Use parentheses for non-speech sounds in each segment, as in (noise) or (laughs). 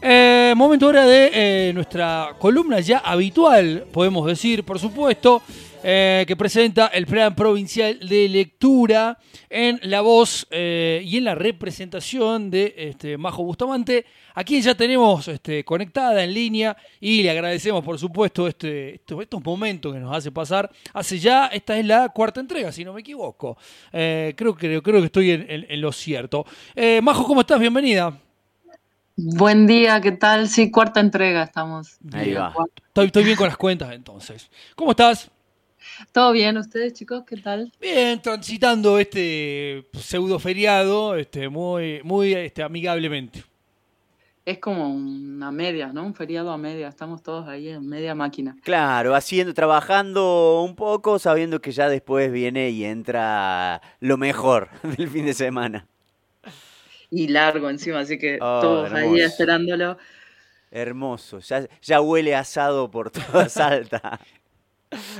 Eh, momento ahora de eh, nuestra columna ya habitual, podemos decir, por supuesto, eh, que presenta el Plan Provincial de Lectura en la voz y en la representación de este, Majo Bustamante, a quien ya tenemos este, conectada en línea y le agradecemos, por supuesto, este, estos, momentos que nos hace pasar. Hace ya, esta es la cuarta entrega, si no me equivoco. creo, creo, creo que estoy en, en lo cierto. Majo, ¿cómo estás? Bienvenida. Buen día, ¿qué tal? Sí, cuarta entrega estamos. Ahí va. Estoy, bien con las cuentas entonces. ¿Cómo estás? Todo bien, ¿ustedes chicos? ¿Qué tal? Bien, transitando este pseudo feriado este, muy, muy este, amigablemente. Es como una media, ¿no? Un feriado a media. Estamos todos ahí en media máquina. Claro, haciendo, trabajando un poco, sabiendo que ya después viene y entra lo mejor (laughs) del fin de semana y largo encima, así que oh, todos ahí esperándolo. Hermoso, ya, ya huele asado por toda Salta. (laughs)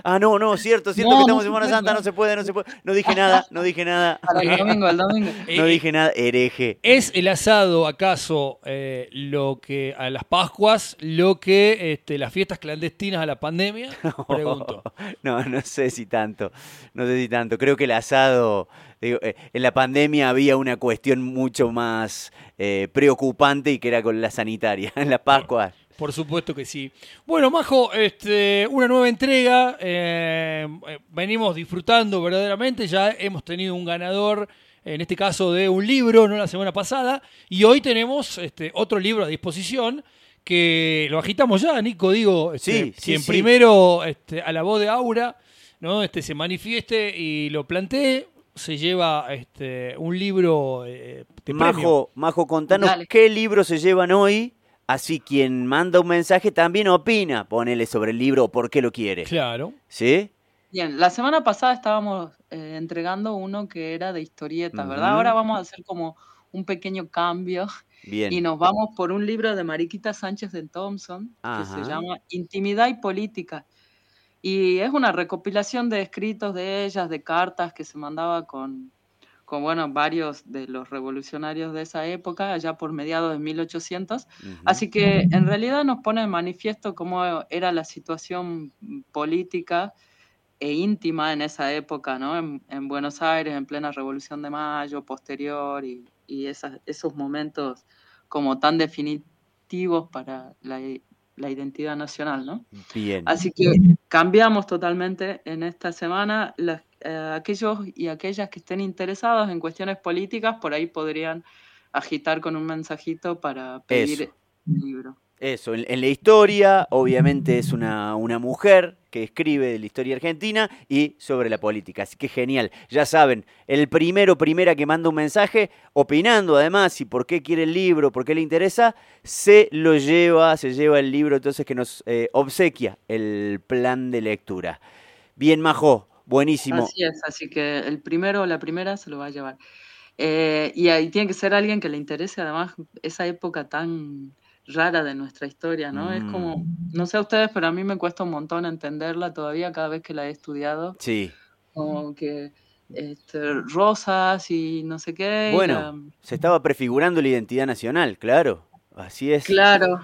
Ah, no, no, cierto, cierto que estamos en Semana Santa, no se puede, no se puede. No dije nada, no dije nada. el domingo, el domingo. (laughs) No dije nada, hereje. ¿Es el asado acaso eh, lo que a las Pascuas, lo que este, las fiestas clandestinas a la pandemia? (laughs) Pregunto. No, no sé si tanto, no sé si tanto. Creo que el asado, digo, eh, en la pandemia había una cuestión mucho más eh, preocupante y que era con la sanitaria. En (laughs) las Pascuas. Por supuesto que sí. Bueno, Majo, este, una nueva entrega. Eh, venimos disfrutando verdaderamente. Ya hemos tenido un ganador, en este caso de un libro, no la semana pasada. Y hoy tenemos este, otro libro a disposición que lo agitamos ya, Nico. Digo, este, sí, quien primero este, a la voz de Aura ¿no? este, se manifieste y lo plantee, se lleva este, un libro eh, de Majo, Majo, contanos qué libros se llevan hoy Así quien manda un mensaje también opina, ponele sobre el libro o por qué lo quiere. Claro. ¿Sí? Bien, la semana pasada estábamos eh, entregando uno que era de historietas, ¿verdad? Ahora vamos a hacer como un pequeño cambio Bien. y nos vamos por un libro de Mariquita Sánchez de Thompson que se llama Intimidad y Política. Y es una recopilación de escritos de ellas, de cartas que se mandaba con, con bueno, varios de los revolucionarios de esa época, allá por mediados de 1800. Así que en realidad nos pone de manifiesto cómo era la situación política e íntima en esa época, ¿no? En, Buenos Aires, en plena Revolución de Mayo, posterior, y, esos momentos como tan definitivos para la, la identidad nacional, ¿no? Bien. Así que cambiamos totalmente en esta semana las eh, aquellos y aquellas que estén interesados en cuestiones políticas, por ahí podrían agitar con un mensajito para pedir el libro. Eso, en, la historia, obviamente es una, una, mujer que escribe de la historia argentina y sobre la política. Así que genial. Ya saben, el primero, primera que manda un mensaje, opinando además y por qué quiere el libro, por qué le interesa, se lo lleva, se lleva el libro entonces que nos eh, obsequia el plan de lectura. Bien, Majo, Buenísimo. Así es, así que el primero o la primera se lo va a llevar. Eh, y ahí tiene que ser alguien que le interese además esa época tan rara de nuestra historia, ¿no? Es como, mm. no sé a ustedes, pero a mí me cuesta un montón entenderla todavía cada vez que la he estudiado. Sí. Como que este, rosas y no sé qué. Bueno, se estaba prefigurando la identidad nacional, claro. Así es. Claro,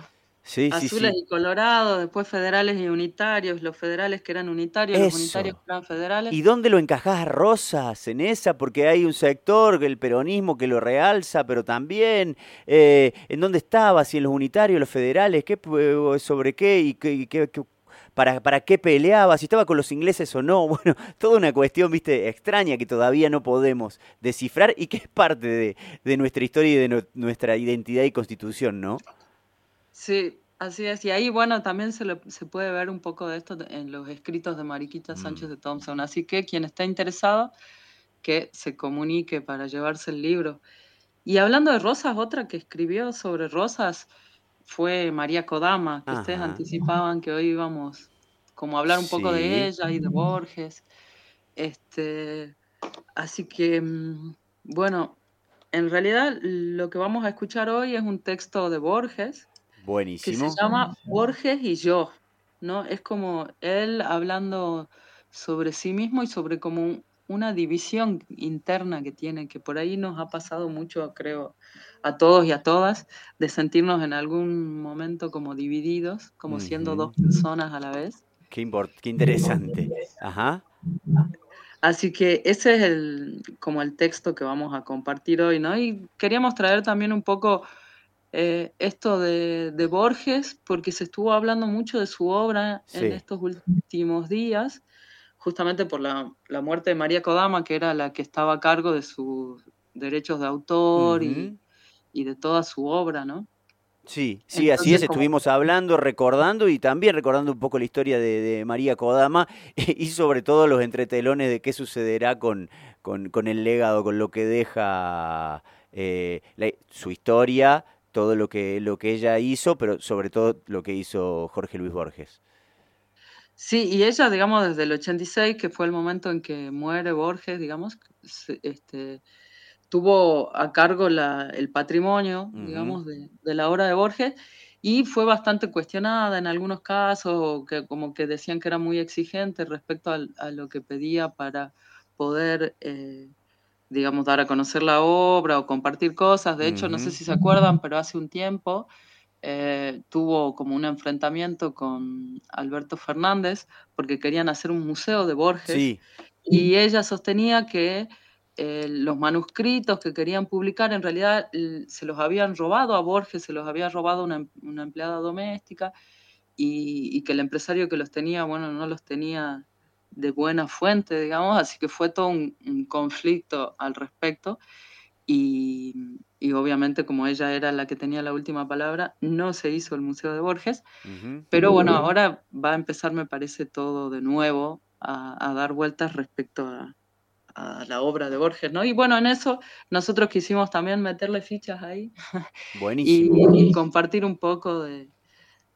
Azules y colorados, después federales y unitarios, los federales que eran unitarios, los unitarios que eran federales. ¿Y dónde lo encajás Rosas en esa? Porque hay un sector, el peronismo, que lo realza, pero también, eh, ¿en dónde estaba? Si en los unitarios, los federales, ¿qué, ¿sobre qué y qué, para, para, qué peleaba, si estaba con los ingleses o no. (laughs) Bueno, toda una cuestión, viste, extraña que todavía no podemos descifrar y que es parte de, de nuestra historia y de nuestra identidad y constitución, ¿no? Sí, así es. Y ahí, bueno, también se, se puede ver un poco de esto en los escritos de Mariquita mm. Sánchez de Thompson. Así que quien está interesado, que se comunique para llevarse el libro. Y hablando de Rosas, otra que escribió sobre Rosas fue María Kodama, que ustedes anticipaban que hoy íbamos como a hablar un poco de ella y de Borges. Este, así que, mm, bueno, en realidad lo que vamos a escuchar hoy es un texto de Borges, Buenísimo. Que se llama Borges y yo, ¿no? Es como él hablando sobre sí mismo y sobre como una división interna que tiene, que por ahí nos ha pasado mucho, creo, a todos y a todas, de sentirnos en algún momento como divididos, como siendo dos personas a la vez. Qué, qué interesante. Ajá. Así que ese es el, como el texto que vamos a compartir hoy, ¿no? Y queríamos traer también un poco eh, esto de, Borges, porque se estuvo hablando mucho de su obra en estos últimos días, justamente por la, muerte de María Kodama, que era la que estaba a cargo de sus derechos de autor y, de toda su obra, ¿no? Sí, sí, así es, estuvimos hablando, recordando y también recordando un poco la historia de, María Kodama (laughs) y sobre todo los entretelones de qué sucederá con, con, el legado, con lo que deja eh, su historia todo lo que, lo que ella hizo, pero sobre todo lo que hizo Jorge Luis Borges. Sí, y ella, digamos, desde el 86, que fue el momento en que muere Borges, digamos, este, tuvo a cargo el patrimonio, digamos, de, la obra de Borges y fue bastante cuestionada en algunos casos, que como que decían que era muy exigente respecto a, lo que pedía para poder eh, digamos, dar a conocer la obra o compartir cosas. De hecho, no sé si se acuerdan, pero hace un tiempo eh, tuvo como un enfrentamiento con Alberto Fernández porque querían hacer un museo de Borges. Y ella sostenía que eh, los manuscritos que querían publicar en realidad se los habían robado a Borges, se los había robado una, una empleada doméstica y, y, que el empresario que los tenía, bueno, no los tenía de buena fuente, digamos, así que fue todo un, conflicto al respecto y, obviamente como ella era la que tenía la última palabra, no se hizo el Museo de Borges, pero bueno, ahora va a empezar, me parece, todo de nuevo a, dar vueltas respecto a, la obra de Borges, ¿no? Y bueno, en eso nosotros quisimos también meterle fichas ahí (laughs) Buenísimo. y, compartir un poco de,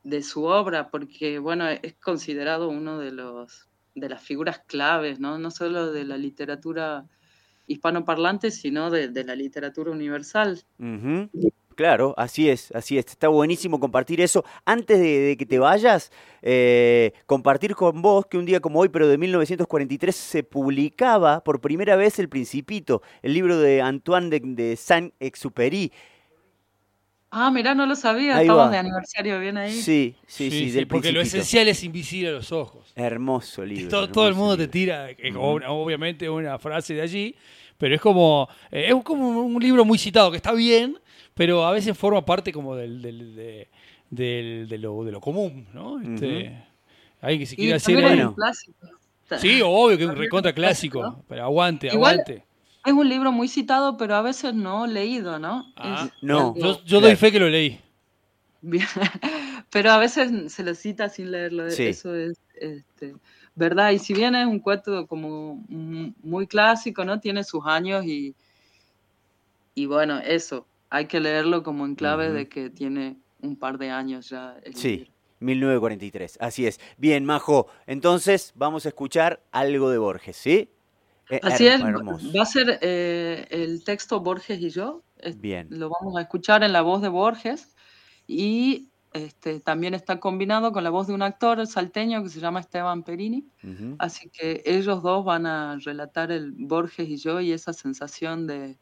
de su obra, porque bueno, es considerado uno de los de las figuras claves, ¿no? No solo de la literatura hispanoparlante, sino de, la literatura universal. Claro, así es, así es. Está buenísimo compartir eso. Antes de, que te vayas, eh, compartir con vos que un día como hoy, pero de 1943, se publicaba por primera vez El Principito, el libro de Antoine de, de Saint-Exupéry. Ah, mirá, no lo sabía, estamos de aniversario bien ahí. Sí, sí, sí, del porque lo esencial es invisible a los ojos. Hermoso libro. Todo, todo el mundo te tira, obviamente una frase de allí, pero es como, eh, es como un libro muy citado, que está bien, pero a veces forma parte como del, del, de, lo, de lo común, ¿no? Este, Hay que si quiere hacer... Bueno. Sí, obvio que es un recontra clásico, pero aguante, aguante. Es un libro muy citado, pero a veces no leído, ¿no? Ah, no. Yo, doy fe que lo leí. Bien. (laughs) pero a veces se lo cita sin leerlo. Eso es este, verdad. Y si bien es un cuento como muy clásico, ¿no? Tiene sus años y, y bueno, eso. Hay que leerlo como en clave de que tiene un par de años ya. sí. 1943, así es. Bien, Majo, entonces vamos a escuchar algo de Borges, ¿sí? Eh, Así es, va a ser eh, el texto Borges y yo. Bien. Lo vamos a escuchar en la voz de Borges y este, también está combinado con la voz de un actor salteño que se llama Esteban Perini. Así que ellos dos van a relatar el Borges y yo y esa sensación de,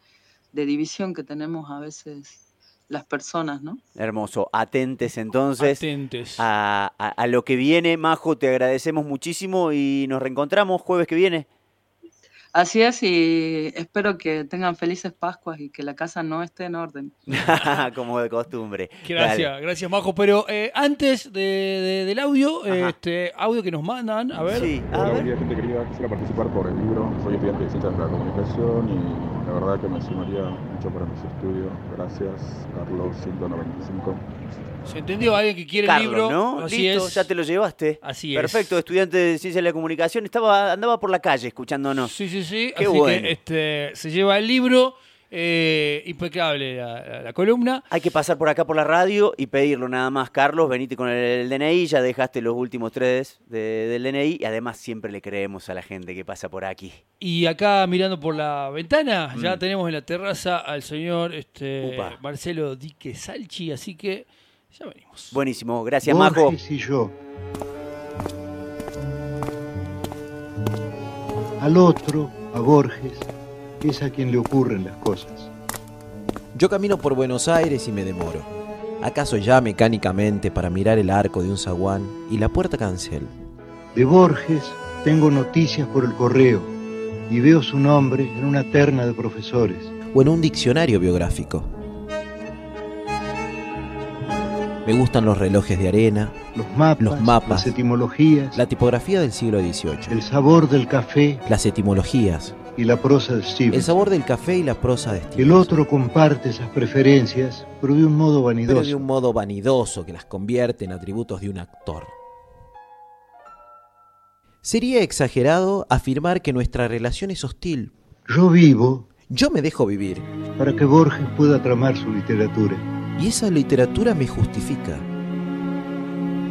división que tenemos a veces las personas, ¿no? Hermoso. Atentes entonces Atentes. A, a, lo que viene. Majo, te agradecemos muchísimo y nos reencontramos jueves que viene. Así es, y espero que tengan felices Pascuas y que la casa no esté en orden. (laughs) Como de costumbre. Gracias, gracias Majo. Pero eh, antes del audio, este audio que nos mandan, a ver. Sí, a Hola, gente querida, quisiera participar por el libro. Soy estudiante de Ciencias de la Comunicación y la verdad que me sumaría mucho para mis estudios. Gracias, Carlos 195. ¿Se entendió? Alguien que quiere el libro. ¿no? Así Listo, ya te lo llevaste. Así es. Perfecto, estudiante de Ciencia de la Comunicación. Estaba, andaba por la calle escuchándonos. Sí, sí, sí. Qué Así que este, se lleva el libro. Eh, impecable la, columna. Hay que pasar por acá por la radio y pedirlo nada más. Carlos, venite con el, DNI, ya dejaste los últimos tres del DNI y además siempre le creemos a la gente que pasa por aquí. Y acá mirando por la ventana, ya mm. tenemos en la terraza al señor este, Marcelo Dique Salchi, así que ya venimos. Buenísimo, gracias Majo. y yo. Al otro a Borges, es a quien le ocurren las cosas. Yo camino por Buenos Aires y me demoro. ¿Acaso ya mecánicamente para mirar el arco de un zaguán y la puerta cancel? De Borges tengo noticias por el correo y veo su nombre en una terna de profesores. O en un diccionario biográfico. Me gustan los relojes de arena, los mapas, los mapas, las etimologías, la tipografía del siglo XVIII, el sabor del café, las etimologías y la prosa de Stevens. El sabor del café y la prosa de Stevens. El otro comparte esas preferencias, pero de un modo vanidoso. Pero de un modo vanidoso que las convierte en atributos de un actor. Sería exagerado afirmar que nuestra relación es hostil. Yo vivo. Yo me dejo vivir. Para que Borges pueda tramar su literatura y esa literatura me justifica.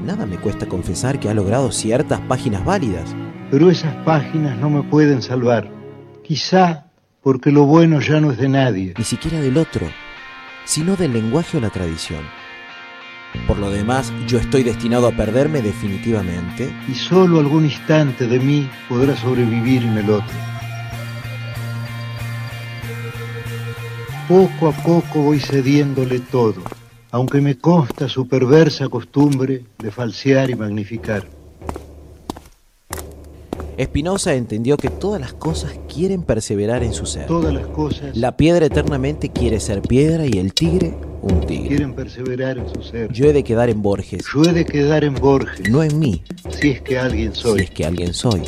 Nada me cuesta confesar que ha logrado ciertas páginas válidas. Pero esas páginas no me pueden salvar. Quizá porque lo bueno ya no es de nadie. Ni siquiera del otro, sino del lenguaje o la tradición. Por lo demás, yo estoy destinado a perderme definitivamente. Y solo algún instante de mí podrá sobrevivir en el otro. Poco a poco voy cediéndole todo, aunque me consta su perversa costumbre de falsear y magnificar. Espinosa entendió que todas las cosas quieren perseverar en su ser. Todas las cosas. La piedra eternamente quiere ser piedra y el tigre un tigre. Quieren perseverar en su ser. Yo he de quedar en Borges. Yo he de quedar en Borges. No en mí. Si es que alguien soy. Si es que alguien soy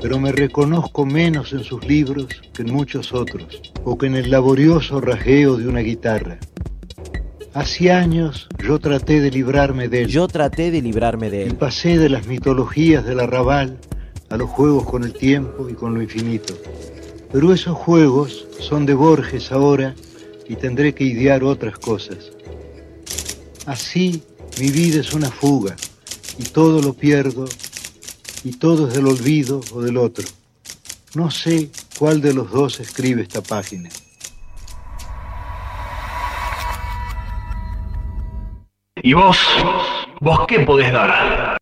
pero me reconozco menos en sus libros que en muchos otros, o que en el laborioso rajeo de una guitarra. Hace años yo traté de librarme de él. Yo traté de librarme de él. Y pasé de las mitologías del arrabal a los juegos con el tiempo y con lo infinito. Pero esos juegos son de Borges ahora y tendré que idear otras cosas. Así mi vida es una fuga y todo lo pierdo y todo es del olvido o del otro. No sé cuál de los dos escribe esta página. ¿Y vos? ¿Vos qué podés dar?